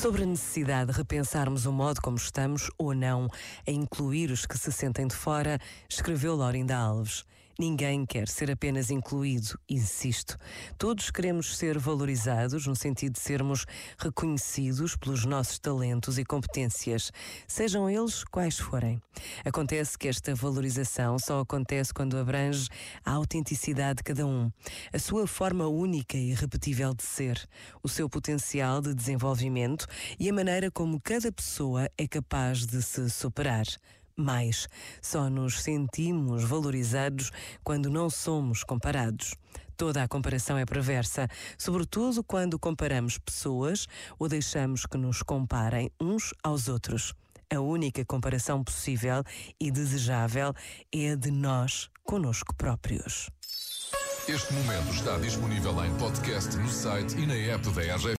Sobre a necessidade de repensarmos o modo como estamos ou não a incluir os que se sentem de fora, escreveu Laurinda Alves. Ninguém quer ser apenas incluído, insisto. Todos queremos ser valorizados no sentido de sermos reconhecidos pelos nossos talentos e competências, sejam eles quais forem. Acontece que esta valorização só acontece quando abrange a autenticidade de cada um, a sua forma única e irrepetível de ser, o seu potencial de desenvolvimento e a maneira como cada pessoa é capaz de se superar mais. Só nos sentimos valorizados quando não somos comparados. Toda a comparação é perversa, sobretudo quando comparamos pessoas ou deixamos que nos comparem uns aos outros. A única comparação possível e desejável é a de nós conosco próprios. Este momento está disponível em podcast no site e na app da RGF.